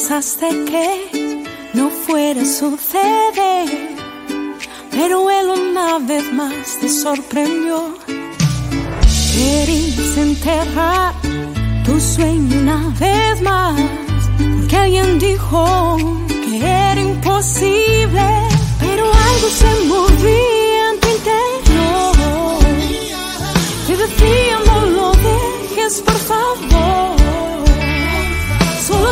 Pensaste que no fuera a suceder, pero él una vez más te sorprendió. Querías enterrar tu sueño una vez más, porque alguien dijo que era imposible, pero algo se movía en tu interior.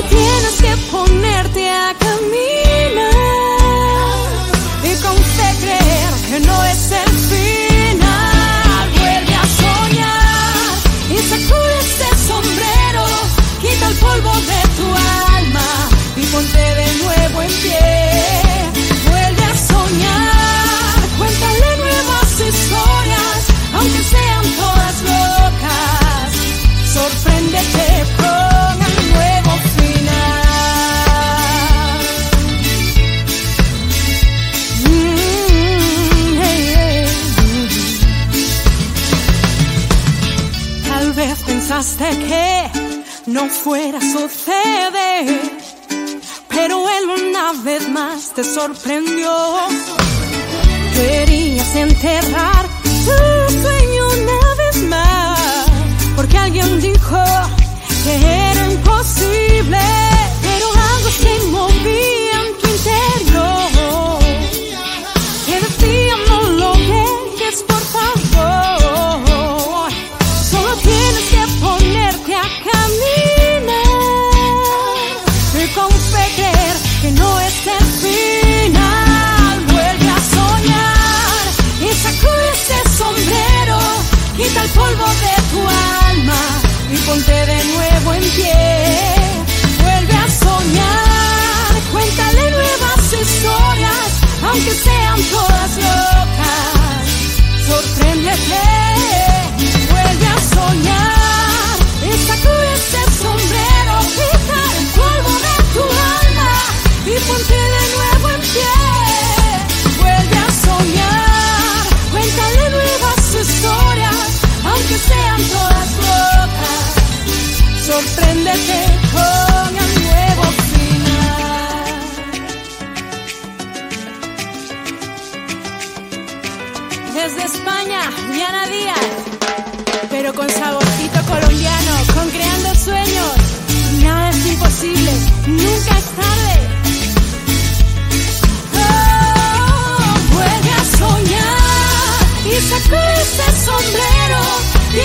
Tienes que ponerte a caminar y con creer que no es el final. No fuera a suceder, pero él una vez más te sorprendió. Querías enterrar tu sueño una vez más, porque alguien dijo que era imposible, pero algo se movía aunque sean todas locas. Sorpréndete, vuelve a soñar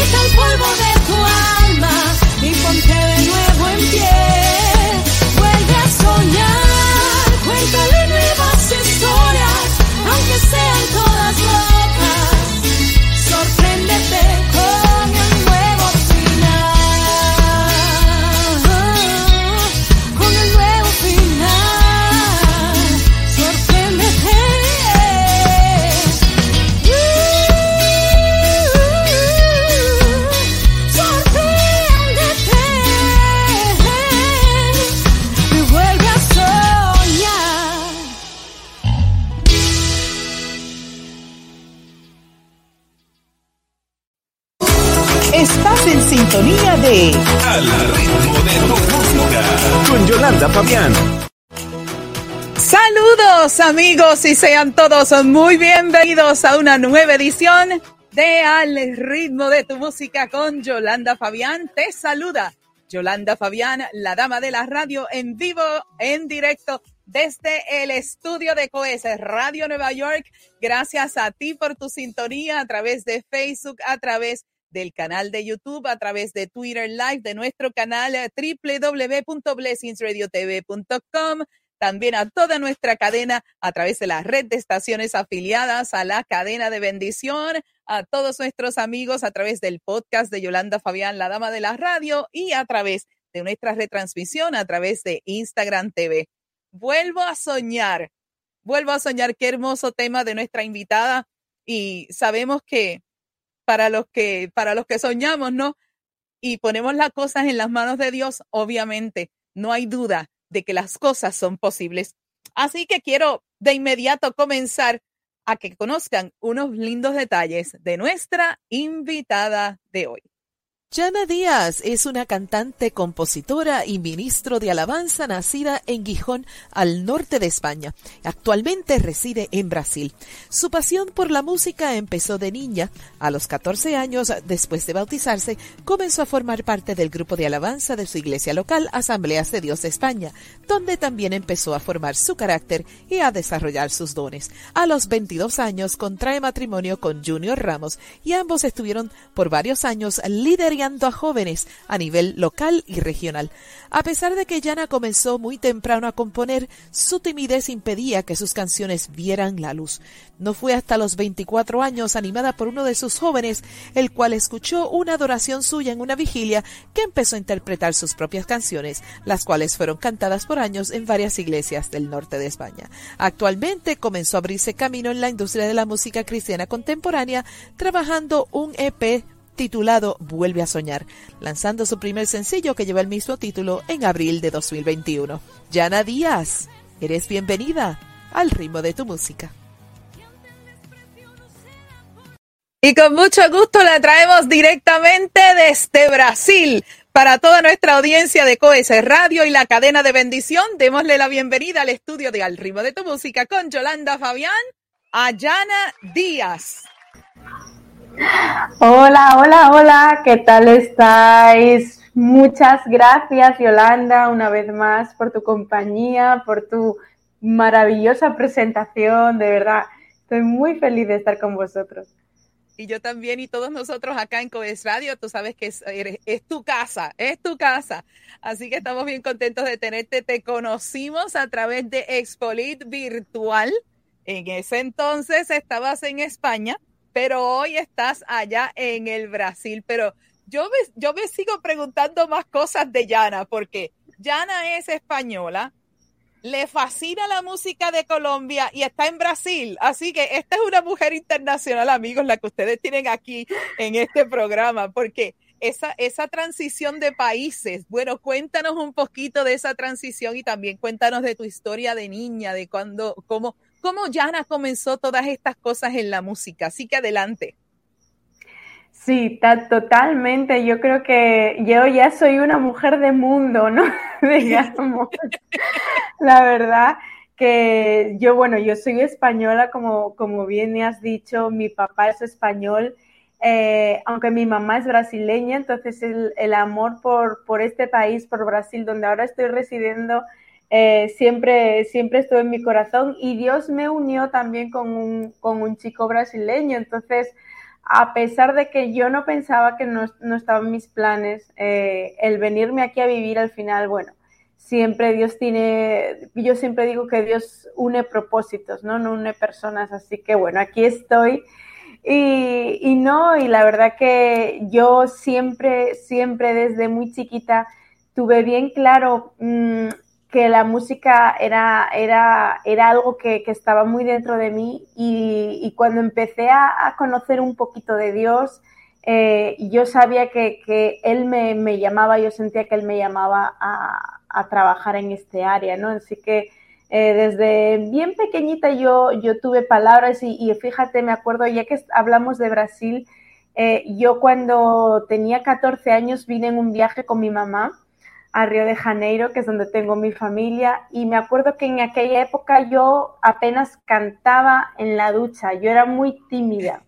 quita el polvo de amigos y sean todos muy bienvenidos a una nueva edición de Al ritmo de tu música con Yolanda Fabián. Te saluda Yolanda Fabián, la dama de la radio en vivo, en directo desde el estudio de Coes Radio Nueva York. Gracias a ti por tu sintonía a través de Facebook, a través del canal de YouTube, a través de Twitter Live, de nuestro canal eh, www.blessingsradiotv.com también a toda nuestra cadena a través de la red de estaciones afiliadas a la cadena de bendición, a todos nuestros amigos a través del podcast de Yolanda Fabián, la dama de la radio, y a través de nuestra retransmisión a través de Instagram TV. Vuelvo a soñar, vuelvo a soñar qué hermoso tema de nuestra invitada y sabemos que para los que para los que soñamos, ¿no? Y ponemos las cosas en las manos de Dios, obviamente, no hay duda de que las cosas son posibles. Así que quiero de inmediato comenzar a que conozcan unos lindos detalles de nuestra invitada de hoy. Jana Díaz es una cantante, compositora y ministro de alabanza nacida en Gijón, al norte de España. Actualmente reside en Brasil. Su pasión por la música empezó de niña. A los 14 años, después de bautizarse, comenzó a formar parte del grupo de alabanza de su iglesia local, Asambleas de Dios de España, donde también empezó a formar su carácter y a desarrollar sus dones. A los 22 años contrae matrimonio con Junior Ramos y ambos estuvieron por varios años liderando a jóvenes a nivel local y regional. A pesar de que Yana comenzó muy temprano a componer, su timidez impedía que sus canciones vieran la luz. No fue hasta los 24 años, animada por uno de sus jóvenes, el cual escuchó una adoración suya en una vigilia, que empezó a interpretar sus propias canciones, las cuales fueron cantadas por años en varias iglesias del norte de España. Actualmente comenzó a abrirse camino en la industria de la música cristiana contemporánea, trabajando un EP titulado Vuelve a soñar, lanzando su primer sencillo que lleva el mismo título en abril de 2021. Yana Díaz, eres bienvenida al ritmo de tu música. Y con mucho gusto la traemos directamente desde Brasil. Para toda nuestra audiencia de COES Radio y la cadena de bendición, démosle la bienvenida al estudio de Al ritmo de tu música con Yolanda Fabián, a Yana Díaz. Hola, hola, hola, ¿qué tal estáis? Muchas gracias, Yolanda, una vez más por tu compañía, por tu maravillosa presentación, de verdad. Estoy muy feliz de estar con vosotros. Y yo también, y todos nosotros acá en Coes Radio, tú sabes que es, es, tu casa, es tu casa. Así que estamos bien contentos de tenerte. Te conocimos a través de Expolit Virtual. En ese entonces estabas en España pero hoy estás allá en el Brasil. Pero yo me, yo me sigo preguntando más cosas de Yana, porque Yana es española, le fascina la música de Colombia y está en Brasil. Así que esta es una mujer internacional, amigos, la que ustedes tienen aquí en este programa, porque esa, esa transición de países, bueno, cuéntanos un poquito de esa transición y también cuéntanos de tu historia de niña, de cuando, cómo, cómo Yana comenzó todas estas cosas en la música. Así que adelante. Sí, totalmente. Yo creo que yo ya soy una mujer de mundo, ¿no? Digamos. La verdad que yo, bueno, yo soy española, como, como bien me has dicho, mi papá es español, eh, aunque mi mamá es brasileña, entonces el, el amor por, por, este país, por Brasil, donde ahora estoy residiendo, eh, siempre, siempre estuvo en mi corazón y Dios me unió también con un, con un chico brasileño. Entonces, a pesar de que yo no pensaba que no, no estaban mis planes, eh, el venirme aquí a vivir al final, bueno, siempre Dios tiene, yo siempre digo que Dios une propósitos, ¿no? No une personas, así que bueno, aquí estoy. Y, y no, y la verdad que yo siempre, siempre desde muy chiquita tuve bien claro mmm, que la música era, era, era algo que, estaba muy dentro de mí y, y cuando empecé a, conocer un poquito de Dios, eh, yo sabía que, que Él me, me, llamaba, yo sentía que Él me llamaba a, a trabajar en este área, ¿no? Así que eh, desde bien pequeñita yo, yo tuve palabras y, y, fíjate, me acuerdo, ya que hablamos de Brasil, eh, yo cuando tenía 14 años vine en un viaje con mi mamá a Río de Janeiro, que es donde tengo mi familia, y me acuerdo que en aquella época yo apenas cantaba en la ducha, yo era muy tímida.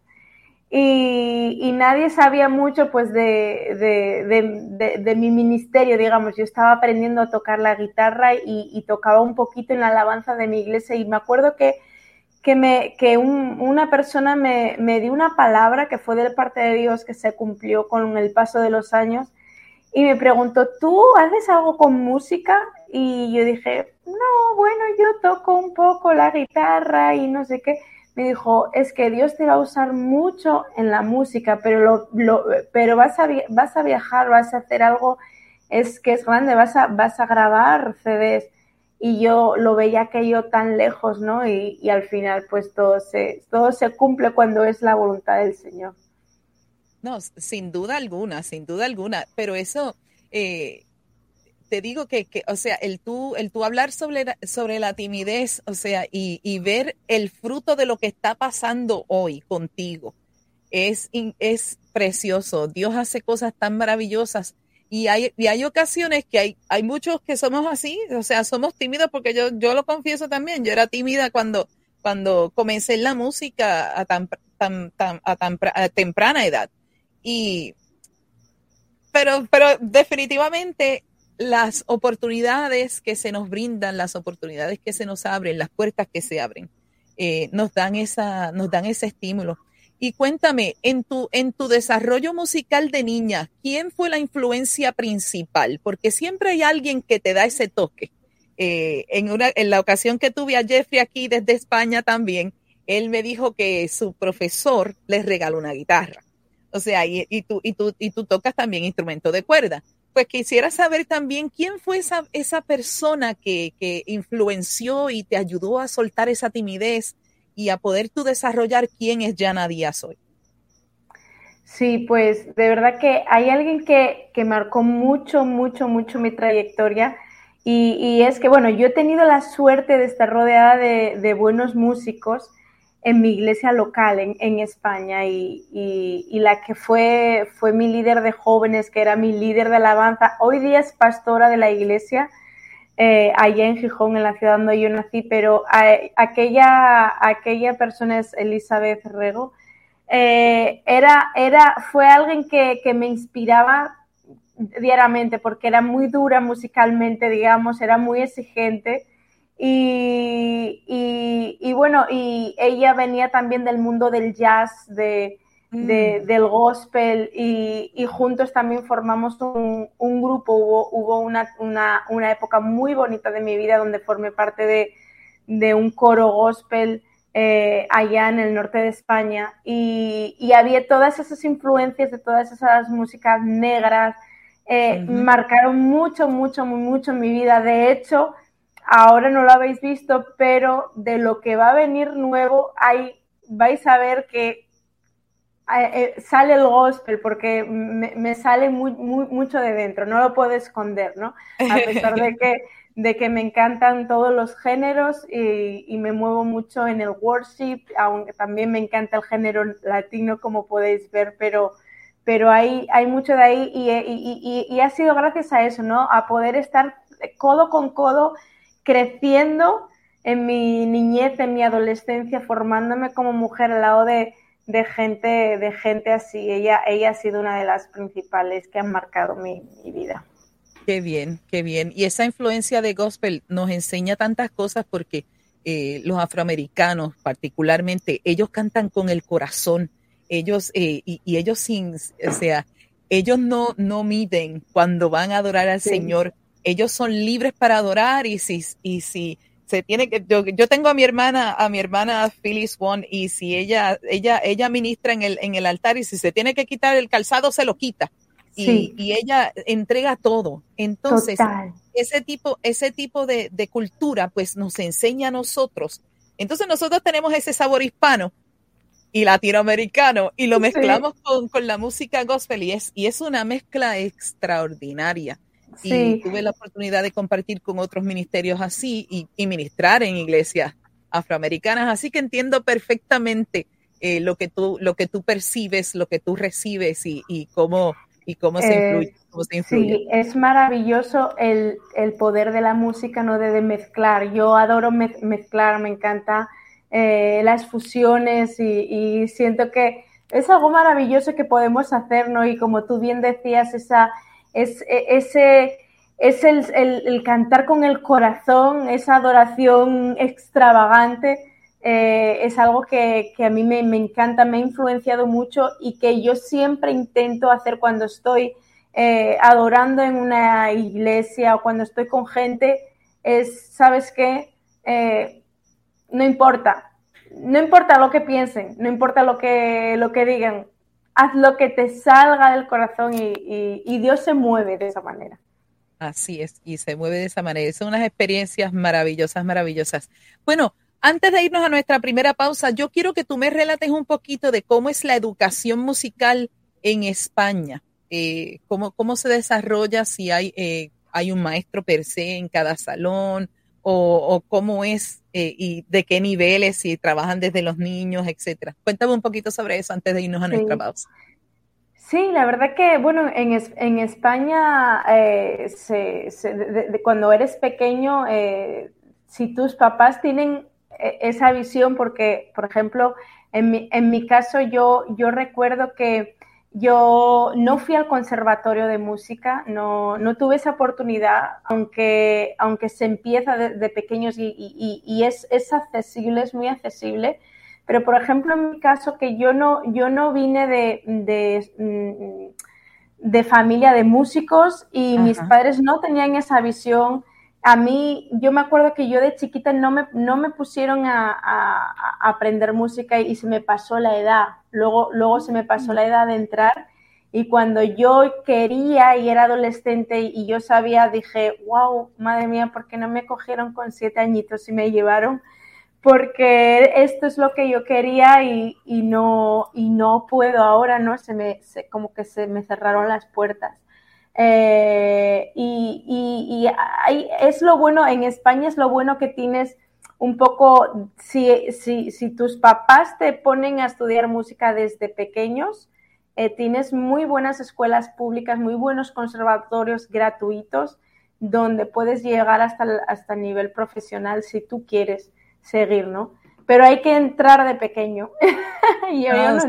y, nadie sabía mucho pues de, mi ministerio, digamos. Yo estaba aprendiendo a tocar la guitarra y, tocaba un poquito en la alabanza de mi iglesia y me acuerdo que, que, me, que una persona me, me, dio una palabra que fue de parte de Dios que se cumplió con el paso de los años y me preguntó, ¿tú haces algo con música? Y yo dije, no, bueno, yo toco un poco la guitarra y no sé qué me dijo, es que Dios te va a usar mucho en la música, pero, lo, pero vas, a, vas a viajar, vas a hacer algo, es que es grande, vas a, vas a grabar CDs. Y yo lo veía aquello tan lejos, ¿no? Y, al final, pues todo se, todo se cumple cuando es la voluntad del Señor. No, sin duda alguna, sin duda alguna, pero eso, eh, te digo que, o sea, el tú, el tú hablar sobre, sobre la timidez, o sea, y, ver el fruto de lo que está pasando hoy contigo, es, es precioso. Dios hace cosas tan maravillosas. Y hay, y hay ocasiones que hay, hay muchos que somos así, o sea, somos tímidos porque yo, yo lo confieso también, yo era tímida cuando, cuando comencé en la música a tan, tan, tan, a tan a temprana edad. Y, pero, pero definitivamente las oportunidades que se nos brindan, las oportunidades que se nos abren, las puertas que se abren, eh, nos dan esa, nos dan ese estímulo. Y cuéntame, en tu, en tu desarrollo musical de niña, ¿quién fue la influencia principal? Porque siempre hay alguien que te da ese toque. Eh, en, una, en la ocasión que tuve a Jeffrey aquí desde España también, él me dijo que su profesor les regaló una guitarra. O sea, y, y, tú, y, tú, y tú tocas también instrumento de cuerda pues quisiera saber también quién fue esa, esa persona que, que, influenció y te ayudó a soltar esa timidez y a poder tú desarrollar quién es Jana Díaz hoy. Sí, pues de verdad que hay alguien que, que marcó mucho, mucho, mucho mi trayectoria y, y, es que, bueno, yo he tenido la suerte de estar rodeada de, de buenos músicos en mi iglesia local en, en España y, y, la que fue, fue mi líder de jóvenes, que era mi líder de alabanza, hoy día es pastora de la iglesia eh, allá en Gijón, en la ciudad donde yo nací, pero aquella, aquella persona es Elizabeth Rego. Eh, era, era, fue alguien que, que me inspiraba diariamente porque era muy dura musicalmente, digamos, era muy exigente y, y, bueno, y ella venía también del mundo del jazz, de, mm. del gospel, y, y, juntos también formamos un, un grupo. Hubo, hubo una, una, una, época muy bonita de mi vida donde formé parte de, de un coro gospel eh, allá en el norte de España. Y, había todas esas influencias de todas esas músicas negras. Eh, Marcaron mucho, mucho, mucho mi vida. De hecho, ahora no lo habéis visto, pero de lo que va a venir nuevo, hay, vais a ver que eh, eh, sale el gospel porque me, sale muy, muy, mucho de dentro, no lo puedo esconder, ¿no? A pesar de que, de que me encantan todos los géneros y, me muevo mucho en el worship, aunque también me encanta el género latino, como podéis ver, pero, pero hay, hay mucho de ahí y, y, y ha sido gracias a eso, ¿no? A poder estar codo con codo creciendo en mi niñez, en mi adolescencia, formándome como mujer al lado de, gente, de gente así. Ella, ella ha sido una de las principales que han marcado mi, vida. Qué bien, qué bien. Y esa influencia de gospel nos enseña tantas cosas porque eh, los afroamericanos particularmente, ellos cantan con el corazón, ellos, eh, y, ellos sin, o sea, ellos no, no miden cuando van a adorar al Señor ellos son libres para adorar y si, y si se tiene que, yo, yo, tengo a mi hermana, a mi hermana Phyllis One, y si ella, ella, ella ministra en el, en el altar y si se tiene que quitar el calzado, se lo quita. Y, y ella entrega todo. Entonces, ese tipo, ese tipo de, de, cultura, pues nos enseña a nosotros. Entonces nosotros tenemos ese sabor hispano y latinoamericano y lo mezclamos con, con, la música gospel y es, y es una mezcla extraordinaria y tuve la oportunidad de compartir con otros ministerios así y, ministrar en iglesias afroamericanas, así que entiendo perfectamente eh, lo que tú lo que tú percibes, lo que tú recibes y, y cómo y cómo se, eh, influye, cómo se influye. Sí, es maravilloso el, el, poder de la música, no de, mezclar. Yo adoro mezclar, me encanta eh, las fusiones y, y siento que es algo maravilloso que podemos hacer, ¿no? Y como tú bien decías, esa, es, e, ese, es el, cantar con el corazón, esa adoración extravagante, eh, es algo que, a mí me, encanta, me ha influenciado mucho y que yo siempre intento hacer cuando estoy eh, adorando en una iglesia o cuando estoy con gente, es, ¿sabes qué? Eh, no importa, no importa lo que piensen, no importa lo que, lo que digan, haz lo que te salga del corazón y, Dios se mueve de esa manera. Así es, y se mueve de esa manera. Son unas experiencias maravillosas, maravillosas. Bueno, antes de irnos a nuestra primera pausa, yo quiero que tú me relates un poquito de cómo es la educación musical en España. Eh, cómo, cómo se desarrolla, si hay, eh, hay un maestro per se en cada salón, o, cómo es eh, y de qué niveles, si trabajan desde los niños, etcétera. Cuéntame un poquito sobre eso antes de irnos a nuestra pausa. Sí, la verdad que, bueno, en, en España, eh, cuando eres pequeño, eh, si tus papás tienen esa visión, porque, por ejemplo, en mi, en mi caso, yo, yo recuerdo que yo no fui al conservatorio de música, no, no tuve esa oportunidad, aunque, aunque se empieza de, pequeños y, es, es, accesible, es muy accesible. Pero, por ejemplo, en mi caso, que yo no, yo no vine de, de, mm, familia de músicos y mis padres no tenían esa visión a mí, yo me acuerdo que yo de chiquita no me, no me pusieron a, aprender música y, se me pasó la edad. Luego, luego se me pasó la edad de entrar y cuando yo quería y era adolescente y yo sabía, dije, wow, madre mía, ¿por qué no me cogieron con siete añitos y me llevaron? Porque esto es lo que yo quería y, no, y no puedo ahora, ¿no? Se me, como que se me cerraron las puertas. Eh, y, es lo bueno, en España es lo bueno que tienes un poco, si, si, tus papás te ponen a estudiar música desde pequeños, eh, tienes muy buenas escuelas públicas, muy buenos conservatorios gratuitos, donde puedes llegar hasta, hasta nivel profesional si tú quieres seguir, ¿no? Pero hay que entrar de pequeño. y ah, es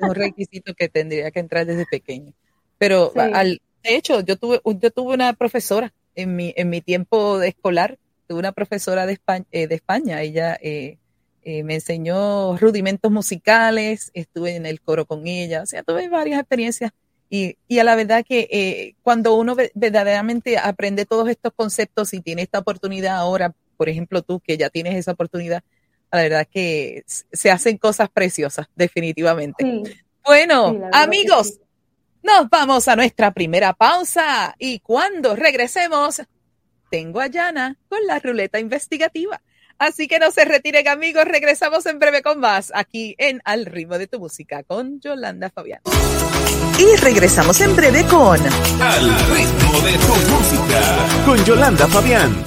un requisito que tendría que entrar desde pequeño. Pero al, de hecho, yo tuve, yo tuve una profesora en mi, en mi tiempo de escolar, tuve una profesora de España, eh, de España. ella eh, eh, me enseñó rudimentos musicales, estuve en el coro con ella, o sea, tuve varias experiencias y, y a la verdad que cuando uno verdaderamente aprende todos estos conceptos y tiene esta oportunidad ahora, por ejemplo tú que ya tienes esa oportunidad, la verdad que se hacen cosas preciosas, definitivamente. bueno, amigos, nos vamos a nuestra primera pausa y cuando regresemos, tengo a Yana con la ruleta investigativa. Así que no se retiren amigos, regresamos en breve con más aquí en Al ritmo de tu música con Yolanda Fabián. Y regresamos en breve con Al ritmo de tu música con Yolanda Fabián.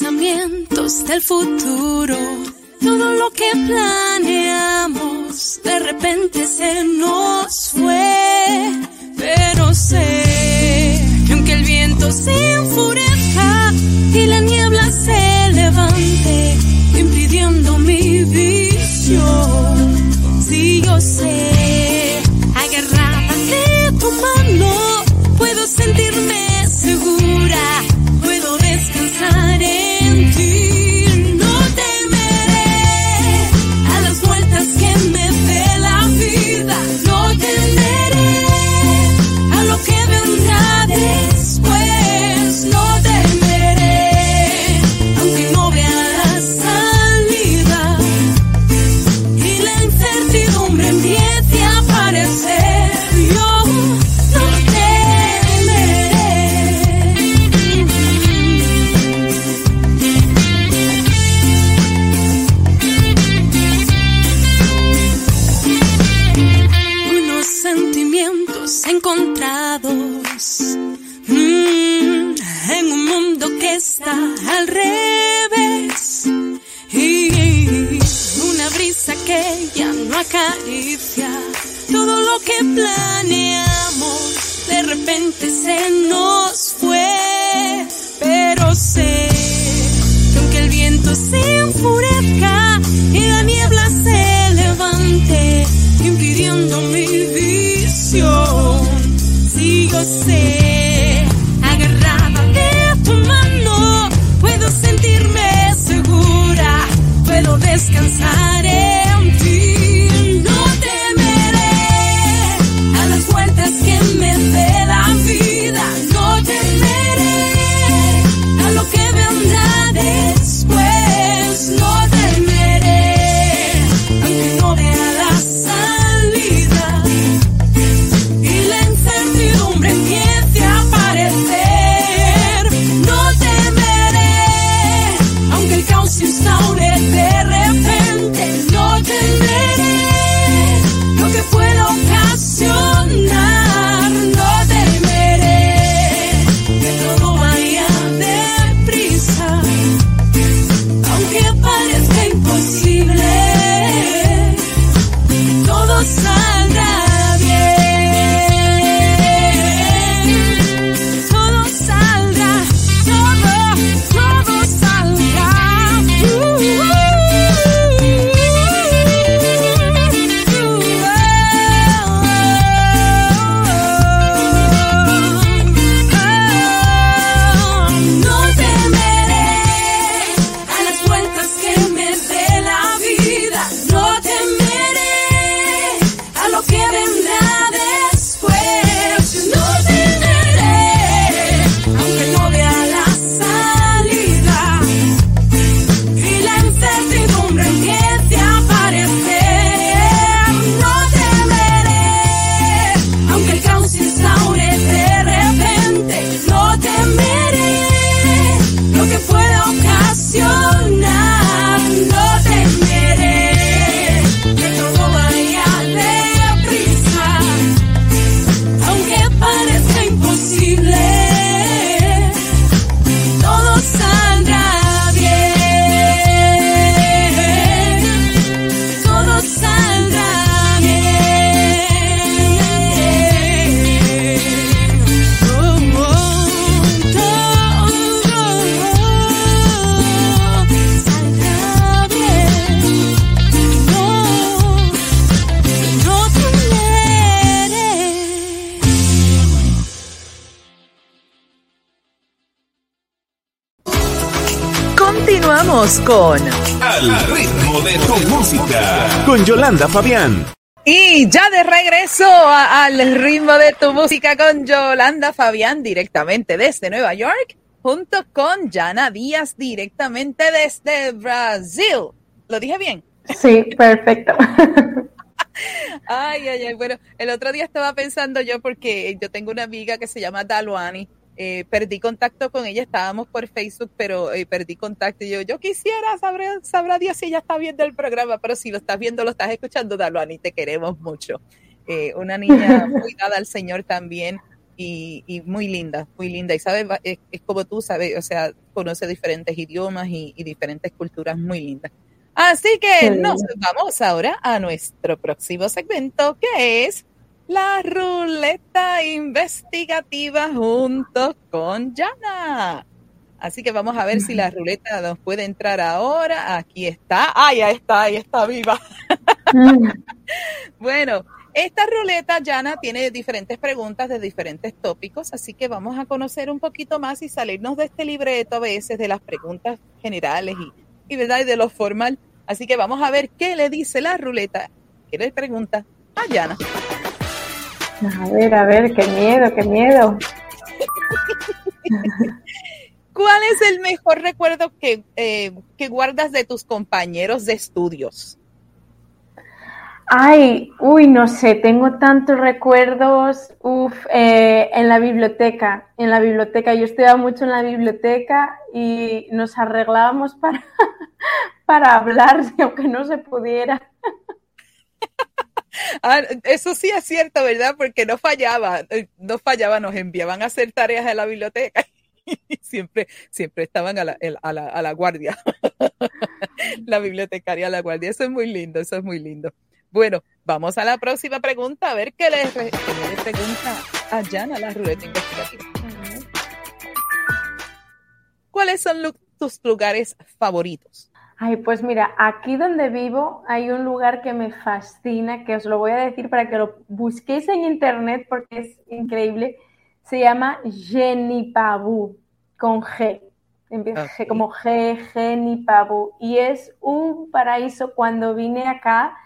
Pensamientos del futuro. Todo lo que planeamos de repente se nos fue. Pero sé que aunque el viento se enfurezca acaricia todo lo que planeamos. De repente se nos con Al ritmo de tu música. Con Yolanda Fabián. Y ya de regreso a- al ritmo de tu música con Yolanda Fabián directamente desde Nueva York, junto con Jana Díaz directamente desde Brasil. ¿Lo dije bien? Sí, perfecto. Ay, ay, ay. Bueno, el otro día estaba pensando yo porque yo tengo una amiga que se llama Daluani. Eh, perdí contacto con ella, estábamos por Facebook, pero eh, perdí contacto. Y yo, yo quisiera, sabrá, sabrá Dios si ella está viendo el programa, pero si lo estás viendo, lo estás escuchando, Daluani, te queremos mucho. Eh, una niña muy dada al Señor también y, y muy linda, muy linda. Y sabes, es, es como tú sabes, o sea, conoce diferentes idiomas y, y diferentes culturas muy lindas. Así que nos vamos ahora a nuestro próximo segmento, que es la ruleta investigativa junto con Yana. Así que vamos a ver si la ruleta nos puede entrar ahora. Aquí está. ¡Ay, ahí está! Ahí está viva. Bueno, esta ruleta, Yana, tiene diferentes preguntas de diferentes tópicos, así que vamos a conocer un poquito más y salirnos de este libreto a veces de las preguntas generales y, y ¿verdad? y de lo formal. Así que vamos a ver qué le dice la ruleta, qué le pregunta a Yana. A ver, a ver, qué miedo, qué miedo. ¿Cuál es el mejor recuerdo que, eh, que guardas de tus compañeros de estudios? Ay, uy, no sé, tengo tantos recuerdos, uf, eh, en la biblioteca, en la biblioteca, yo estudiaba mucho en la biblioteca y nos arreglábamos para, para hablar, aunque no se pudiera. Ah, eso sí es cierto, ¿verdad? Porque no fallaba, eh, no fallaba, nos enviaban a hacer tareas en la biblioteca y siempre, siempre estaban a la, a la, a la guardia. la bibliotecaria a la guardia. Eso es muy lindo, eso es muy lindo. Bueno, vamos a la próxima pregunta, a ver qué le, qué le pregunta a Jana la ruleta investigativa. ¿Cuáles son tus lugares favoritos? Ay, pues mira, aquí donde vivo hay un lugar que me fascina, que os lo voy a decir para que lo busquéis en internet porque es increíble. Se llama Genipabu, con G. Empieza Ok. como G, Genipabu. Y es un paraíso cuando vine acá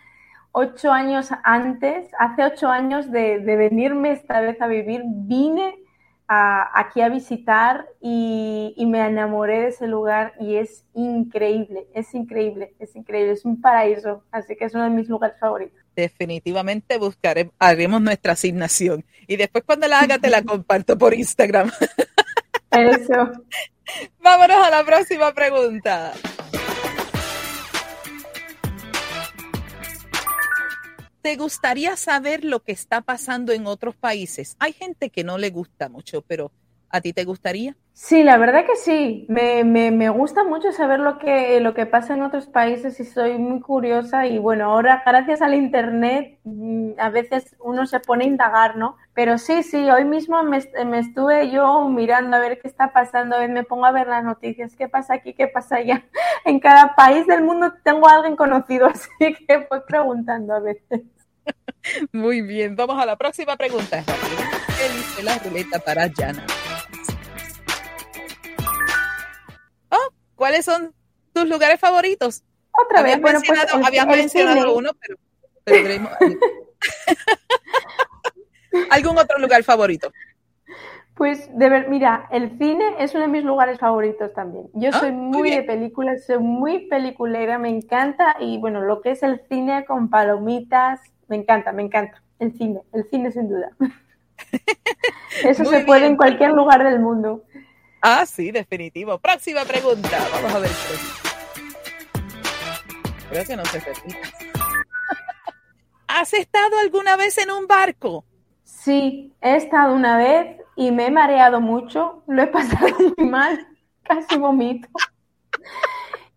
ocho años antes, hace ocho años de, de venirme esta vez a vivir, vine a- aquí a visitar y, y me enamoré de ese lugar y es increíble, es increíble, es increíble, es un paraíso, así que es uno de mis lugares favoritos. Definitivamente buscaremos, haremos nuestra asignación. Y después cuando la haga te la comparto por Instagram. Eso. Vámonos a la próxima pregunta. ¿Te gustaría saber lo que está pasando en otros países? Hay gente que no le gusta mucho, pero ¿a ti te gustaría? Sí, la verdad que sí. Me, me, me gusta mucho saber lo que, lo que pasa en otros países y soy muy curiosa. Y bueno, ahora gracias al internet mm, a veces uno se pone a indagar, ¿no? Pero sí, sí, hoy mismo me, me estuve yo mirando a ver qué está pasando, me pongo a ver las noticias, qué pasa aquí, qué pasa allá. En cada país del mundo tengo a alguien conocido, así que voy preguntando a veces. Muy bien, vamos a la próxima pregunta. ¿Qué dice la ruleta para Jana? Oh, ¿cuáles son tus lugares favoritos? Otra Habías vez, bueno, pues mencionado, el- habías el mencionado cine. uno, pero, pero. ¿Algún otro lugar favorito? Pues de ver, mira, el cine es uno de mis lugares favoritos también. Yo Ah, soy muy muy de películas, soy muy peliculera, me encanta y bueno, lo que es el cine con palomitas, me encanta, me encanta. El cine, el cine sin duda. Eso Muy se puede en cualquier lugar del mundo. Ah, sí, definitivo. Próxima pregunta. Vamos a ver. Creo que no se repite. ¿Has estado alguna vez en un barco? Sí, he estado una vez y me he mareado mucho, lo he pasado muy mal, casi vomito.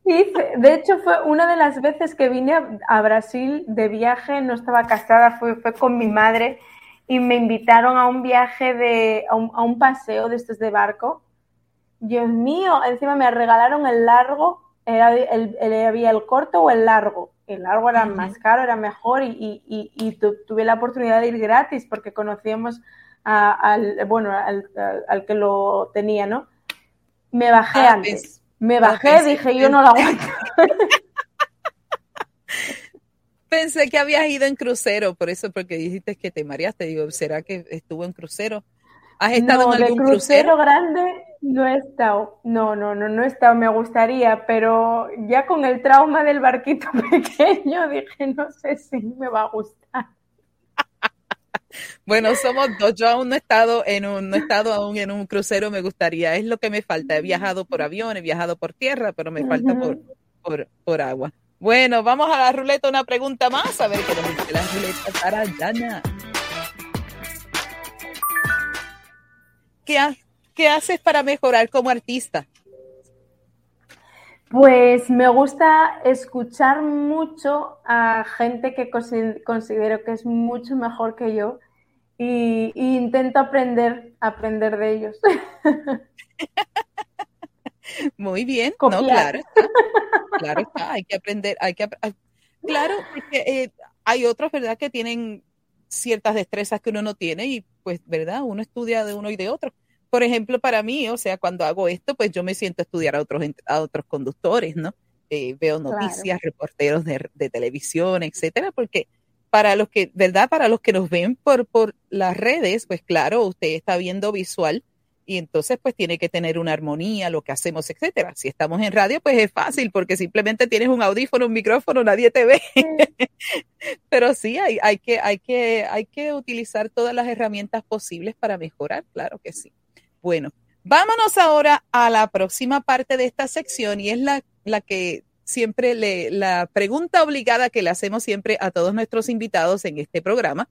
De hecho fue una de las veces que vine a, Brasil de viaje, no estaba casada, fue, con mi madre y me invitaron a un viaje de, a un, paseo de estos de barco. Dios mío, encima me regalaron el largo, era el- había el corto o el largo. El largo era más caro, era mejor y, y- y- y tu- tuve la oportunidad de ir gratis porque conocíamos a- al, bueno, al, al- al que lo tenía, ¿no? Me bajé Ah, antes. Me bajé, pensé- dije, yo no lo aguanto. Pensé que habías ido en crucero, por eso, porque dijiste que te mareaste. Digo, ¿será que estuvo en crucero? ¿Has estado No, en de algún crucero crucero? grande no he estado. No, no, no, no he estado. Me gustaría, pero ya con el trauma del barquito pequeño dije, no sé si me va a gustar. Bueno, somos dos. Yo aún no he estado en un, no he estado aún en un crucero, me gustaría. Es lo que me falta. He viajado por avión, he viajado por tierra, pero me falta por, por, por agua. Bueno, vamos a la ruleta una pregunta más, a ver qué nos dice la ruleta para Yana. ¿Qué, qué haces para mejorar como artista? Pues me gusta escuchar mucho a gente que consi- considero que es mucho mejor que yo y, y intento aprender, aprender de ellos. Muy bien, no, Copiar. claro está, claro está, hay que aprender, hay que, claro, porque eh, hay otros, ¿verdad?, que tienen ciertas destrezas que uno no tiene y pues, ¿verdad?, uno estudia de uno y de otro. Por ejemplo, para mí, o sea, cuando hago esto, pues yo me siento a estudiar a otros, a otros conductores, ¿no? Eh, veo Claro. noticias, reporteros de, de televisión, etcétera, porque para los que, ¿verdad?, para los que nos ven por, por las redes, pues claro, usted está viendo visual y entonces pues tiene que tener una armonía, lo que hacemos, etcétera. Si estamos en radio, pues es fácil porque simplemente tienes un audífono, un micrófono, nadie te ve. Pero sí, hay, hay, que, hay, que, hay que utilizar todas las herramientas posibles para mejorar, claro que sí. Bueno, vámonos ahora a la próxima parte de esta sección y es la, la que siempre le, la pregunta obligada que le hacemos siempre a todos nuestros invitados en este programa.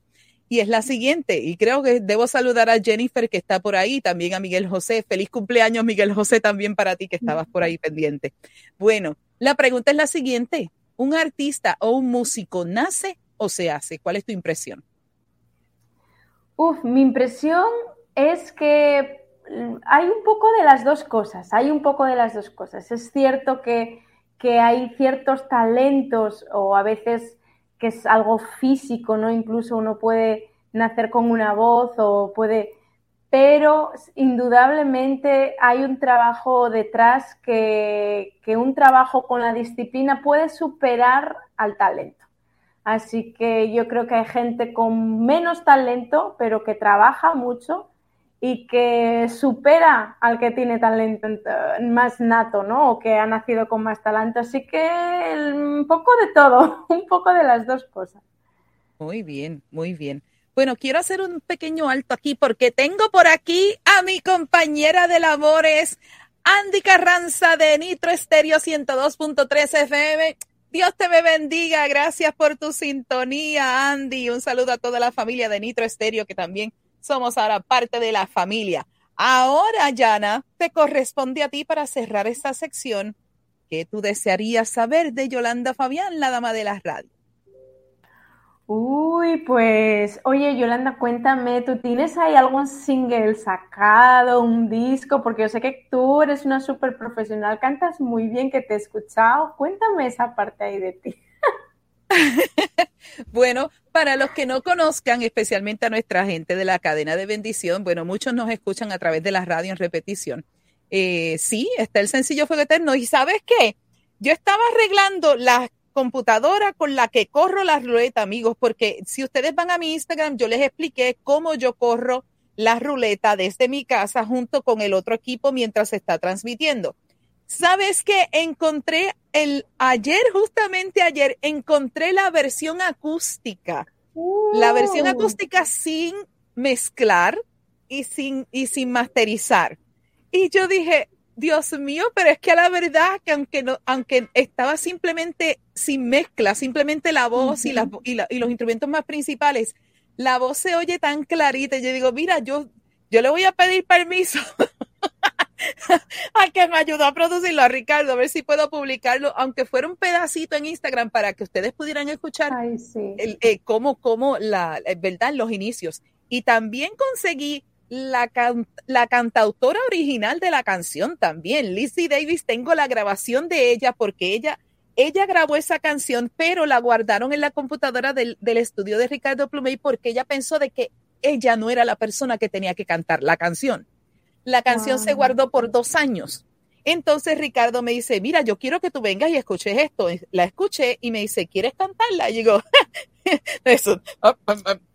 Y es la siguiente, y creo que debo saludar a Jennifer que está por ahí, también a Miguel José. Feliz cumpleaños, Miguel José, también para ti que estabas por ahí pendiente. Bueno, la pregunta es la siguiente, ¿un artista o un músico nace o se hace? ¿Cuál es tu impresión? Uf, mi impresión es que hay un poco de las dos cosas, hay un poco de las dos cosas. Es cierto que, que hay ciertos talentos o a veces que es algo físico, ¿no? Incluso uno puede nacer con una voz o puede... Pero indudablemente hay un trabajo detrás que, que un trabajo con la disciplina puede superar al talento. Así que yo creo que hay gente con menos talento, pero que trabaja mucho y que supera al que tiene talento más nato, ¿no? O que ha nacido con más talento. Así que un poco de todo, un poco de las dos cosas. Muy bien, muy bien. Bueno, quiero hacer un pequeño alto aquí porque tengo por aquí a mi compañera de labores, Andy Carranza de Nitro Estéreo 102.3 FM. Dios te bendiga. Gracias por tu sintonía, Andy. Un saludo a toda la familia de Nitro Estéreo que también somos ahora parte de la familia. Ahora, Yana, te corresponde a ti para cerrar esta sección que tú desearías saber de Yolanda Fabián, la dama de las radios. Uy, pues, oye, Yolanda, cuéntame, ¿tú tienes ahí algún single sacado, un disco? Porque yo sé que tú eres una súper profesional, cantas muy bien, que te he escuchado. Cuéntame esa parte ahí de ti. bueno, para los que no conozcan, especialmente a nuestra gente de la cadena de bendición, bueno, muchos nos escuchan a través de la radio en repetición. Eh, sí, está el sencillo Fuego Eterno. ¿Y sabes qué? Yo estaba arreglando la computadora con la que corro la ruleta, amigos, porque si ustedes van a mi Instagram, yo les expliqué cómo yo corro la ruleta desde mi casa junto con el otro equipo mientras se está transmitiendo. ¿Sabes qué? Encontré el ayer, justamente ayer, encontré la versión acústica. La versión acústica sin mezclar y sin, y sin masterizar. Y yo dije, Dios mío, pero es que a la verdad que aunque no, aunque estaba simplemente sin mezcla, simplemente la voz y, la, y, y, los instrumentos más principales, la voz se oye tan clarita. Y yo digo, mira, yo, yo le voy a pedir permiso a que me ayudó a producirlo a Ricardo, a ver si puedo publicarlo, aunque fuera un pedacito en Instagram para que ustedes pudieran escuchar Ay, sí. el, eh, cómo, cómo la, eh, verdad, los inicios. Y también conseguí la, can, la cantautora original de la canción también, Lizzie Davis, tengo la grabación de ella porque ella, ella grabó esa canción, pero la guardaron en la computadora del, del estudio de Ricardo Plumey porque ella pensó de que ella no era la persona que tenía que cantar la canción. La canción wow. se guardó por dos años. Entonces Ricardo me dice, mira, yo quiero que tú vengas y escuches esto. La escuché y me dice, ¿quieres cantarla? Y digo, eso,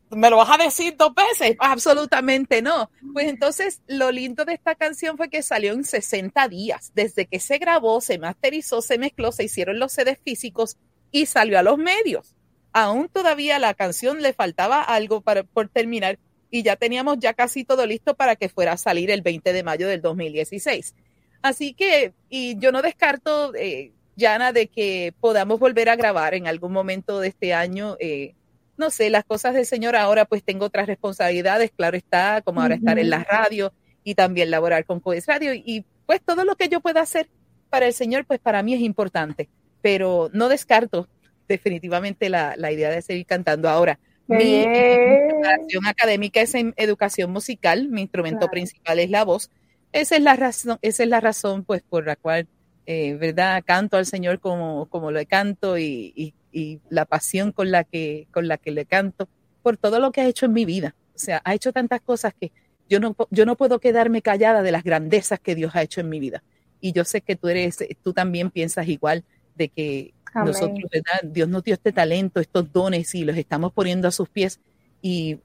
¿me lo vas a decir dos veces? Absolutamente no. Pues entonces lo lindo de esta canción fue que salió en 60 días. Desde que se grabó, se masterizó, se mezcló, se hicieron los CDs físicos y salió a los medios. Aún todavía la canción le faltaba algo para, por terminar y ya teníamos ya casi todo listo para que fuera a salir el 20 de mayo del 2016. Así que, y yo no descarto, eh, Yana, de que podamos volver a grabar en algún momento de este año. Eh, no sé, las cosas del Señor ahora pues tengo otras responsabilidades, claro está, como ahora uh -huh. estar en la radio y también laborar con Codes Radio y pues todo lo que yo pueda hacer para el Señor pues para mí es importante, pero no descarto definitivamente la, la idea de seguir cantando ahora. Mi, preparación académica es en educación musical, mi instrumento claro. principal es la voz. Esa es la razón, esa es la razón pues por la cual, eh, verdad, canto al Señor como, como le canto y, y, y, la pasión con la que, con la que le canto por todo lo que ha hecho en mi vida. O sea, ha hecho tantas cosas que yo no, yo no puedo quedarme callada de las grandezas que Dios ha hecho en mi vida. Y yo sé que tú eres, tú también piensas igual de que Amén. Nosotros, ¿verdad? Dios nos dio este talento, estos dones y los estamos poniendo a sus pies y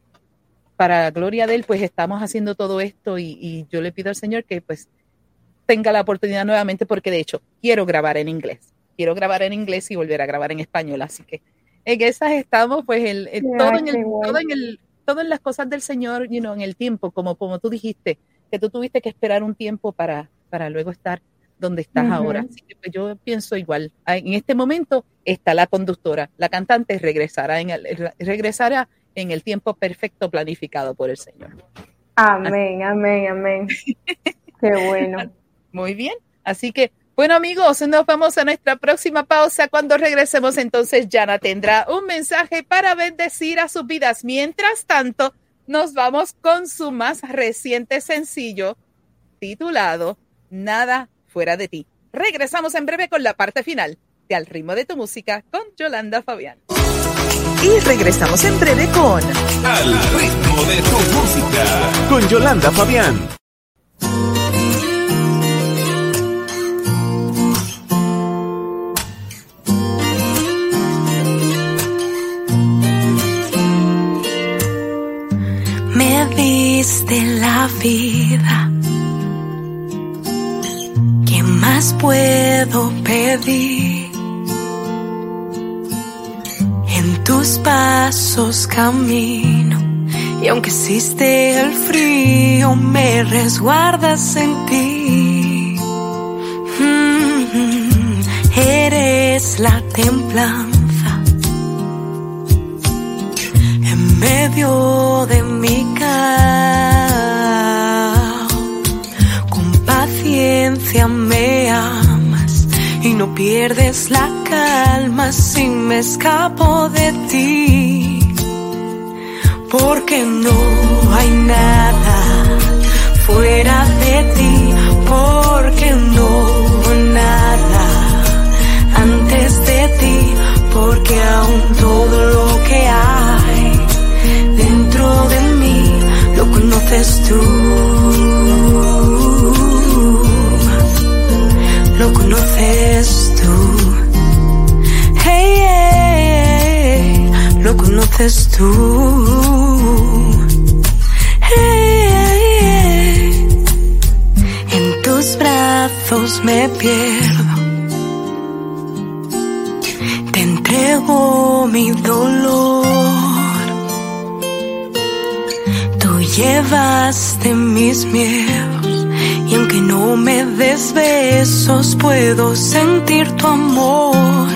para gloria de Él, pues estamos haciendo todo esto y, y, yo le pido al Señor que pues tenga la oportunidad nuevamente porque de hecho quiero grabar en inglés, quiero grabar en inglés y volver a grabar en español, así que en esas estamos, pues el, el, yeah, todo, en el, bueno. todo, en el, todo en las cosas del Señor, you know, en el tiempo, como, como tú dijiste, que tú tuviste que esperar un tiempo para, para luego estar donde estás ahora. Así que pues, yo pienso igual. Ah, en este momento está la conductora, la cantante regresará en el, regresará en el tiempo perfecto planificado por el Señor. Amén, amén, amén. Qué bueno. Muy bien. Así que, bueno amigos, nos vamos a nuestra próxima pausa. Cuando regresemos, entonces Yana tendrá un mensaje para bendecir a sus vidas. Mientras tanto, nos vamos con su más reciente sencillo titulado Nada fuera de ti. Regresamos en breve con la parte final de Al ritmo de tu música con Yolanda Fabián. Y regresamos en breve con Al ritmo de tu música con Yolanda Fabián. Me diste la vida más puedo pedir? En tus pasos camino y aunque existe el frío me resguardas en ti. Mm, eres la templanza en medio de mi me amas y no pierdes la calma si me escapo de ti. Porque no hay nada fuera de ti, porque no nada antes de ti, porque aún todo lo que hay dentro de mí lo conoces tú. Tú. En tus brazos me pierdo. Te entrego mi dolor. Tú llevaste mis miedos y aunque no me des besos, puedo sentir tu amor.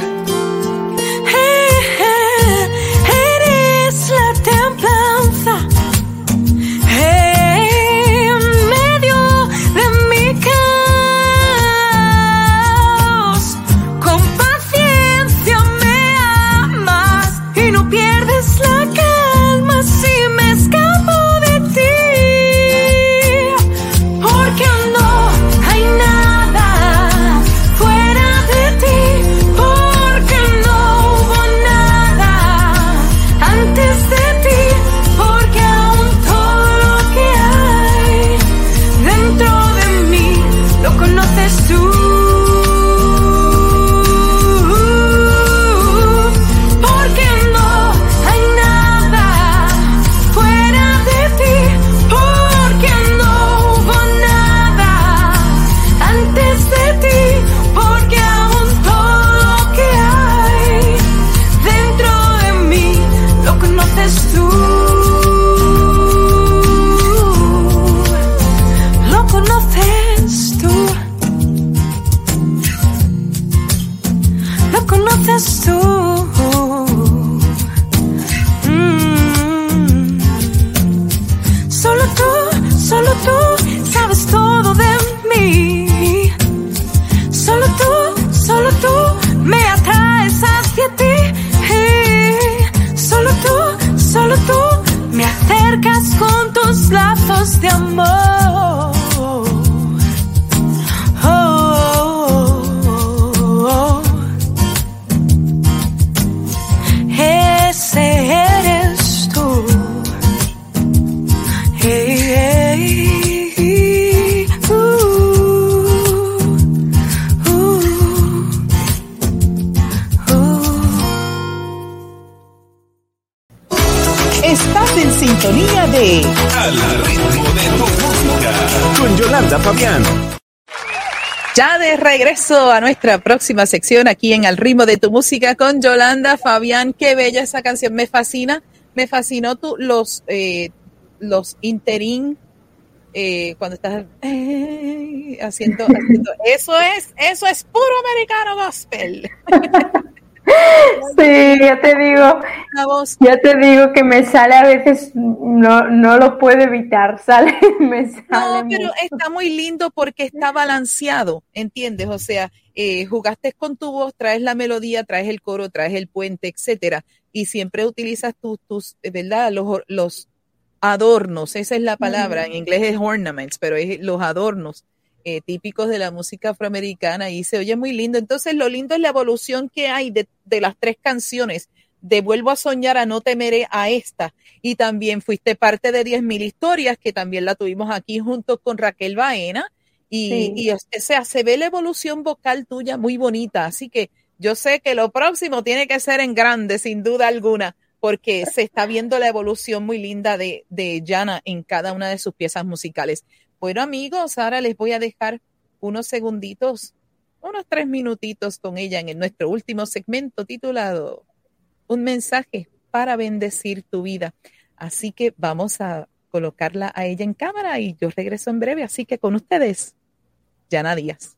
A nuestra próxima sección aquí en Al ritmo de tu música con Yolanda Fabián. Qué bella esa canción, me fascina. Me fascinó tu, los, eh, los interín eh, cuando estás eh, haciendo, haciendo, eso es, eso es puro americano gospel. Sí, ya te digo, ya te digo que me sale a veces, no, no lo puedo evitar, sale, me sale. No, pero está muy lindo porque está balanceado, ¿entiendes? O sea, eh, jugaste con tu voz, traes la melodía, traes el coro, traes el puente, etcétera, y siempre utilizas tus, tus ¿verdad? Los, los adornos, esa es la palabra, en inglés es ornaments, pero es los adornos eh, típicos de la música afroamericana y se oye muy lindo. Entonces, lo lindo es la evolución que hay de, las tres canciones. De Vuelvo a soñar a no temeré a esta. Y también fuiste parte de 10.000 historias, que también la tuvimos aquí junto con Raquel Baena. Y, y o sea, se ve la evolución vocal tuya muy bonita. Así que yo sé que lo próximo tiene que ser en grande, sin duda alguna, porque se está viendo la evolución muy linda de, de Jana en cada una de sus piezas musicales. Bueno, amigos, ahora les voy a dejar unos segunditos, unos tres minutitos con ella en nuestro último segmento titulado Un mensaje para bendecir tu vida. Así que vamos a colocarla a ella en cámara y yo regreso en breve. Así que con ustedes, Yana Díaz.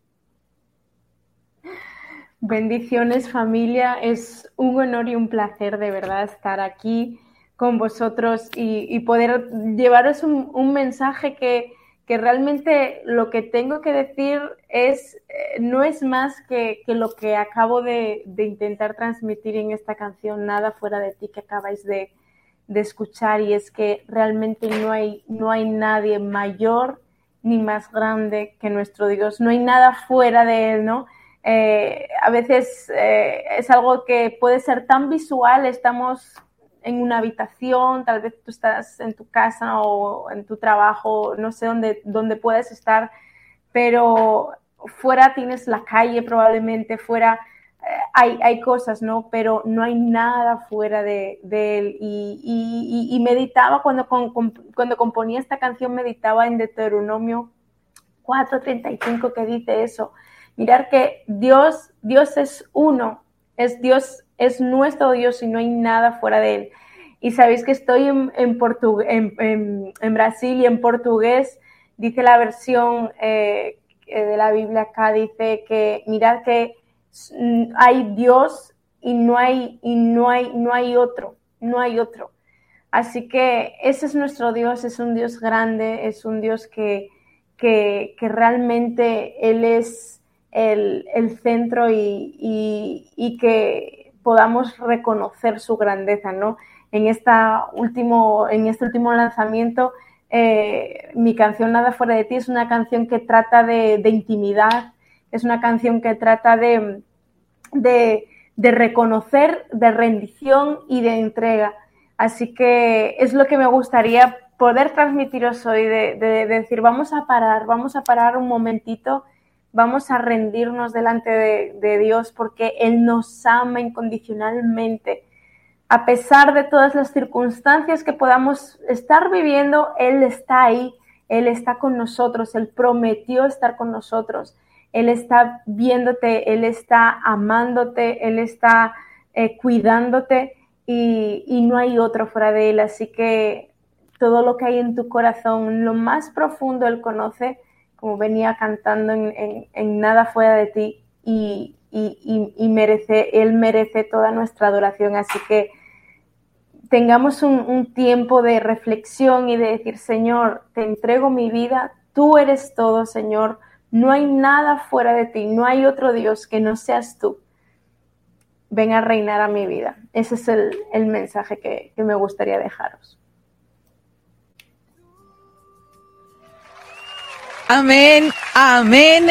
Bendiciones familia, es un honor y un placer de verdad estar aquí con vosotros y, poder llevaros un mensaje que, que realmente lo que tengo que decir es, eh, no es más que, que, lo que acabo de, de, intentar transmitir en esta canción, Nada fuera de ti, que acabáis de, de, escuchar, y es que realmente no hay, no hay nadie mayor ni más grande que nuestro Dios, no hay nada fuera de Él, ¿no? Eh, a veces eh, es algo que puede ser tan visual, estamos en una habitación, tal vez tú estás en tu casa o en tu trabajo, no sé dónde, dónde puedes estar, pero fuera tienes la calle probablemente, fuera eh, hay, hay, cosas, ¿no? Pero no hay nada fuera de, de él. Y, y, y, meditaba cuando, cuando componía esta canción, meditaba en Deuteronomio 4.35 que dice eso. Mirar que Dios, Dios es uno, es Dios es nuestro Dios y no hay nada fuera de Él. Y sabéis que estoy en, Brasil y en portugués dice la versión eh, de la Biblia acá, dice que mirad que hay Dios y no hay, y no hay, no hay otro, no hay otro. Así que ese es nuestro Dios, es un Dios grande, es un Dios que, que, que realmente Él es el, el centro y, y, que podamos reconocer su grandeza, ¿no? En, esta último, en este último lanzamiento, eh, mi canción Nada fuera de ti es una canción que trata de, intimidad, es una canción que trata de, de, reconocer, de rendición y de entrega. Así que es lo que me gustaría poder transmitiros hoy, de, decir, vamos a parar, vamos a parar un momentito vamos a rendirnos delante de, Dios porque Él nos ama incondicionalmente. A pesar de todas las circunstancias que podamos estar viviendo, Él está ahí, Él está con nosotros, Él prometió estar con nosotros, Él está viéndote, Él está amándote, Él está eh, cuidándote y, y no hay otro fuera de Él. Así que todo lo que hay en tu corazón, lo más profundo Él conoce como venía cantando en, Nada fuera de ti y, merece, Él merece toda nuestra adoración. Así que tengamos un, tiempo de reflexión y de decir, Señor, te entrego mi vida, tú eres todo, Señor, no hay nada fuera de ti, no hay otro Dios que no seas tú. Ven a reinar a mi vida. Ese es el, mensaje que me gustaría dejaros. Amén, amén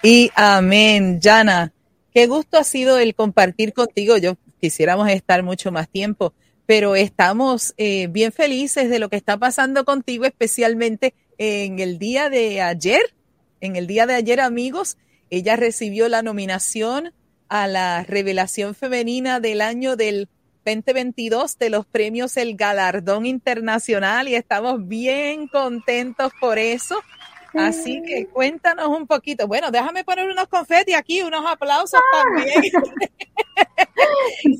y amén. Yana, qué gusto ha sido el compartir contigo. Yo quisiéramos estar mucho más tiempo, pero estamos eh, bien felices de lo que está pasando contigo, especialmente en el día de ayer. En el día de ayer, amigos, ella recibió la nominación a la revelación femenina del año del 2022 de los premios El Galardón Internacional y estamos bien contentos por eso. Así que cuéntanos un poquito. Bueno, déjame poner unos confeti aquí, unos aplausos también.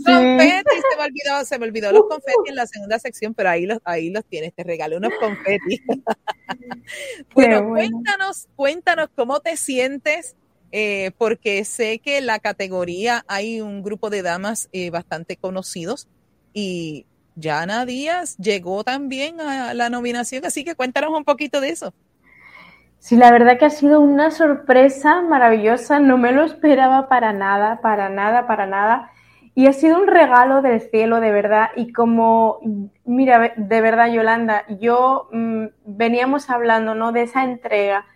confeti, se me olvidó, se me olvidó los confeti en la segunda sección, pero ahí los, ahí los tienes, te regalo unos confeti. bueno, cuéntanos, cuéntanos cómo te sientes, eh, porque sé que en la categoría hay un grupo de damas eh, bastante conocidos y Jana Díaz llegó también a la nominación, así que cuéntanos un poquito de eso. Sí, la verdad que ha sido una sorpresa maravillosa, no me lo esperaba para nada, para nada, para nada. Y ha sido un regalo del cielo, de verdad. Y como, mira, de verdad, Yolanda, yo mm, veníamos hablando, ¿no? De esa entrega.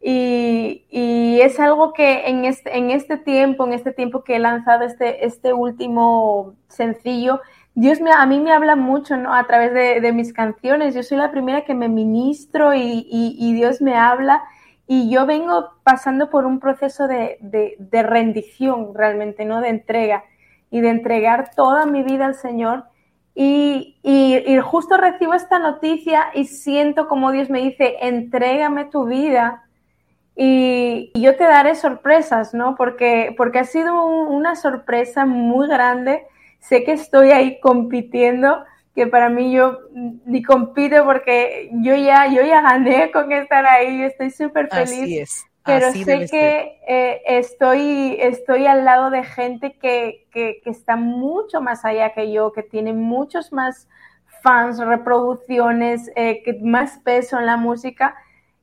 Y, y, es algo que en este, en este tiempo, en este tiempo que he lanzado este, este último sencillo, Dios me, a mí me habla mucho, ¿no? A través de, mis canciones. Yo soy la primera que me ministro y, Dios me habla. Y yo vengo pasando por un proceso de, rendición realmente, ¿no? De entrega y de entregar toda mi vida al Señor. Y, y, justo recibo esta noticia y siento como Dios me dice, entrégame tu vida y, yo te daré sorpresas, ¿no? Porque, porque ha sido una sorpresa muy grande sé que estoy ahí compitiendo, que para mí yo ni compito porque yo ya, yo ya gané con estar ahí, estoy súper feliz. Así es. Pero sé que eh, estoy, estoy al lado de gente que, que, que, está mucho más allá que yo, que tiene muchos más fans, reproducciones, eh, que más peso en la música.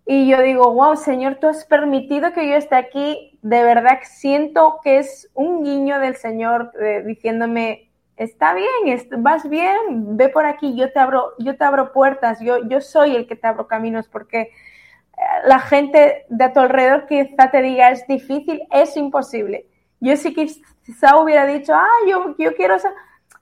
Y yo digo, wow, Señor, tú has permitido que yo esté aquí. De verdad siento que es un guiño del Señor eh, diciéndome, está bien, vas bien, ve por aquí, yo te abro, yo te abro puertas, yo, yo soy el que te abro caminos, porque eh, la gente de tu alrededor quizá te diga es difícil, es imposible. Yo sí quizá hubiera dicho, ah, yo, yo quiero eso,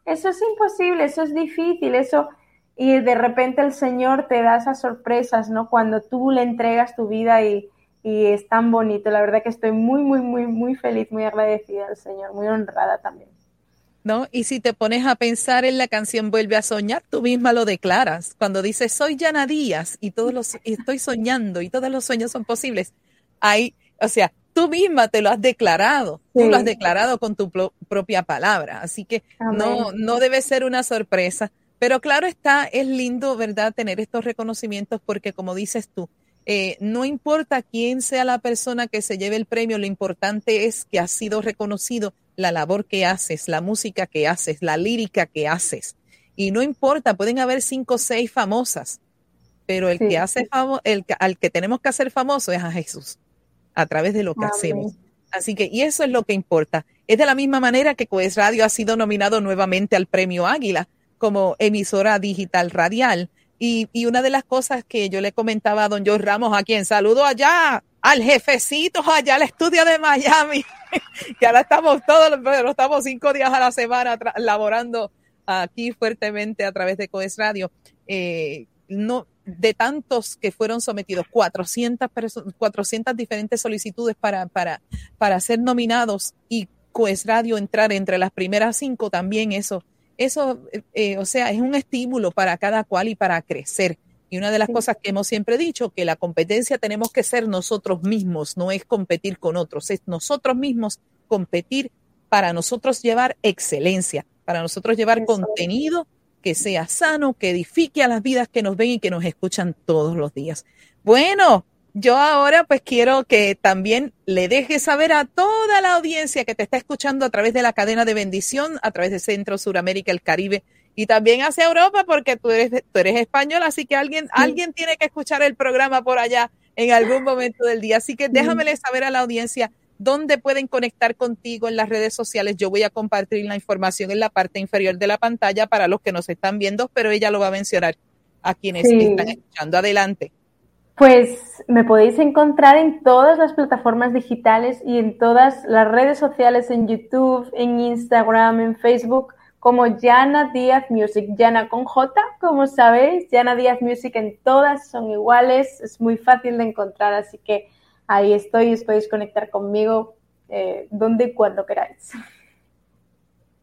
eso es imposible, eso es difícil, eso, y de repente el Señor te da esas sorpresas, ¿no? Cuando tú le entregas tu vida y, y es tan bonito, la verdad que estoy muy, muy, muy, muy feliz, muy agradecida al Señor, muy honrada también. ¿No? Y si te pones a pensar en la canción Vuelve a soñar, tú misma lo declaras. Cuando dices soy Yana Díaz y todos los estoy soñando y todos los sueños son posibles. Ahí, o sea, tú misma te lo has declarado, tú lo has declarado con tu propia palabra. Así que no, no debe ser una sorpresa. Pero claro está, es lindo, ¿verdad?, tener estos reconocimientos porque como dices tú, eh, no importa quién sea la persona que se lleve el premio, lo importante es que ha sido reconocido la labor que haces, la música que haces, la lírica que haces. Y no importa, pueden haber cinco o seis famosas, pero el que hace el, al que tenemos que hacer famoso es a Jesús, a través de lo que hacemos. Así que, y eso es lo que importa. Es de la misma manera que Coes Radio ha sido nominado nuevamente al premio Águila como emisora digital radial. Y, y una de las cosas que yo le comentaba a don George Ramos, a quien saludo allá, al jefecito allá al estudio de Miami, que ahora estamos todos, pero estamos cinco días a la semana laborando aquí fuertemente a través de Coes Radio. Eh, no, de tantos que fueron sometidos, 400, 400 diferentes solicitudes para, para, para ser nominados y Coes Radio entrar entre las primeras cinco también eso, eso, eh, o sea, es un estímulo para cada cual y para crecer. Y una de las cosas que hemos siempre dicho, que la competencia tenemos que ser nosotros mismos, no es competir con otros, es nosotros mismos competir para nosotros llevar excelencia, para nosotros llevar contenido que sea sano, que edifique a las vidas que nos ven y que nos escuchan todos los días. Bueno, yo ahora pues quiero que también le dejes saber a toda la audiencia que te está escuchando a través de la cadena de bendición, a través de Centro, Suramérica, el Caribe y también hacia Europa porque tú eres, tú eres español, así que alguien, alguien tiene que escuchar el programa por allá en algún momento del día. Así que déjamele saber a la audiencia dónde pueden conectar contigo en las redes sociales. Yo voy a compartir la información en la parte inferior de la pantalla para los que nos están viendo, pero ella lo va a mencionar a quienes están escuchando. Adelante. Pues me podéis encontrar en todas las plataformas digitales y en todas las redes sociales, en YouTube, en Instagram, en Facebook como Yana Díaz Music. Yana con J, como sabéis, Yana Díaz Music en todas son iguales, es muy fácil de encontrar, así que ahí estoy, os podéis conectar conmigo eh, donde y cuando queráis.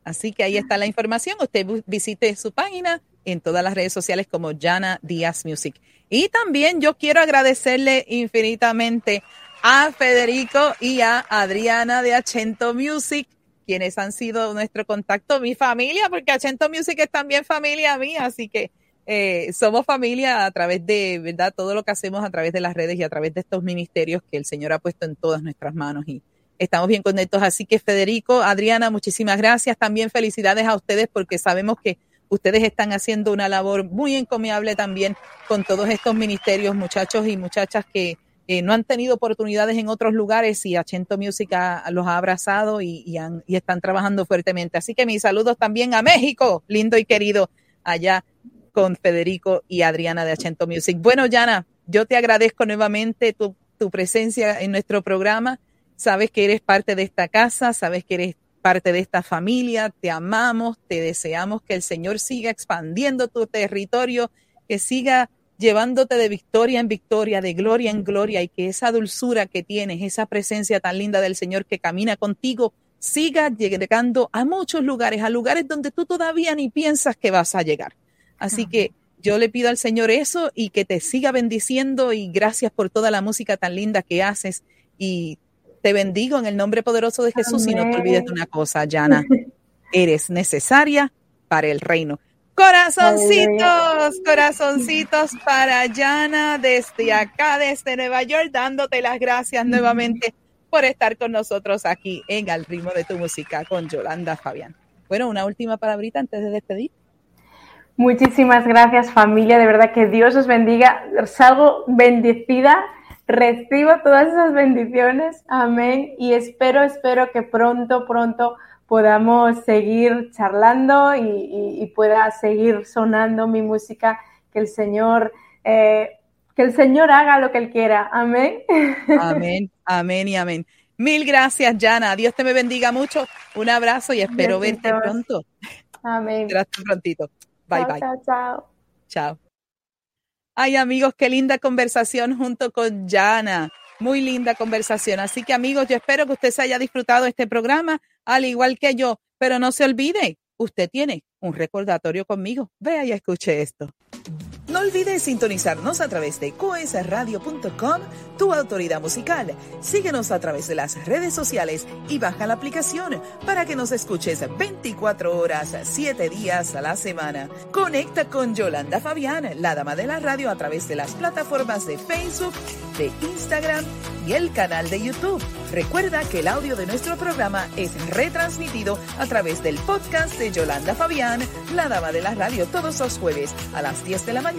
Así que ahí está la información. Usted visite su página en todas las redes sociales como Yana Díaz Music. Y también yo quiero agradecerle infinitamente a Federico y a Adriana de Achento Music quienes han sido nuestro contacto, mi familia, porque Achento Music es también familia mía, así que eh, somos familia a través de, ¿verdad? Todo lo que hacemos a través de las redes y a través de estos ministerios que el Señor ha puesto en todas nuestras manos y estamos bien contentos. Así que Federico, Adriana, muchísimas gracias. También felicidades a ustedes porque sabemos que ustedes están haciendo una labor muy encomiable también con todos estos ministerios, muchachos y muchachas que eh, no han tenido oportunidades en otros lugares y Achento Music los ha abrazado y, están trabajando fuertemente. Así que mis saludos también a México, lindo y querido, allá con Federico y Adriana de Achento Music. Bueno, Yana, yo te agradezco nuevamente tu, tu presencia en nuestro programa. Sabes que eres parte de esta casa, sabes que eres parte de esta familia, te amamos, te deseamos que el Señor siga expandiendo tu territorio, que siga llevándote de victoria en victoria, de gloria en gloria, y que esa dulzura que tienes, esa presencia tan linda del Señor que camina contigo, siga llegando a muchos lugares, a lugares donde tú todavía ni piensas que vas a llegar. Así que yo le pido al Señor eso y que te siga bendiciendo y gracias por toda la música tan linda que haces y te bendigo en el nombre poderoso de Jesús y no te olvides de una cosa, Jana, eres necesaria para el reino. Corazoncitos, corazoncitos para Yana desde acá, desde Nueva York, dándote las gracias nuevamente por estar con nosotros aquí en Al ritmo de tu música con Yolanda Fabián. Bueno, una última palabrita antes de despedir. Muchísimas gracias familia, de verdad que Dios os bendiga. Salgo bendecida, recibo todas esas bendiciones, amén. Y espero, espero que pronto, pronto podamos seguir charlando y, pueda seguir sonando mi música, que el Señor, eh, que el Señor haga lo que Él quiera, amén. Amén, amén y amén. Mil gracias, Jana. Dios te me bendiga mucho. Un abrazo y espero verte pronto. Amén. Gracias prontito. Bye, bye. Chao, chao. Chao. Ay, amigos, qué linda conversación junto con Jana. Muy linda conversación. Así que, amigos, yo espero que usted se haya disfrutado este programa, al igual que yo. Pero no se olvide, usted tiene un recordatorio conmigo. Vea y escuche esto. No olvides sintonizarnos a través de coesradio.com, tu autoridad musical. Síguenos a través de las redes sociales y baja la aplicación para que nos escuches 24 horas, 7 días a la semana. Conecta con Yolanda Fabián, la dama de la radio, a través de las plataformas de Facebook, de Instagram y el canal de YouTube. Recuerda que el audio de nuestro programa es retransmitido a través del podcast de Yolanda Fabián, la dama de la radio, todos los jueves a las 10 de la mañana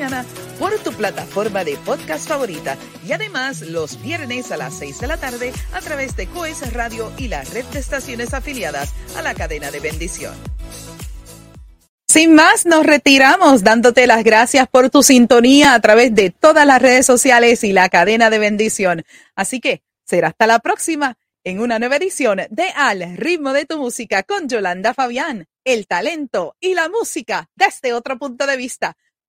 por tu plataforma de podcast favorita y además los viernes a las 6 de la tarde a través de Coes Radio y la red de estaciones afiliadas a la cadena de bendición. Sin más, nos retiramos dándote las gracias por tu sintonía a través de todas las redes sociales y la cadena de bendición. Así que será hasta la próxima en una nueva edición de Al ritmo de tu música con Yolanda Fabián, el talento y la música desde otro punto de vista.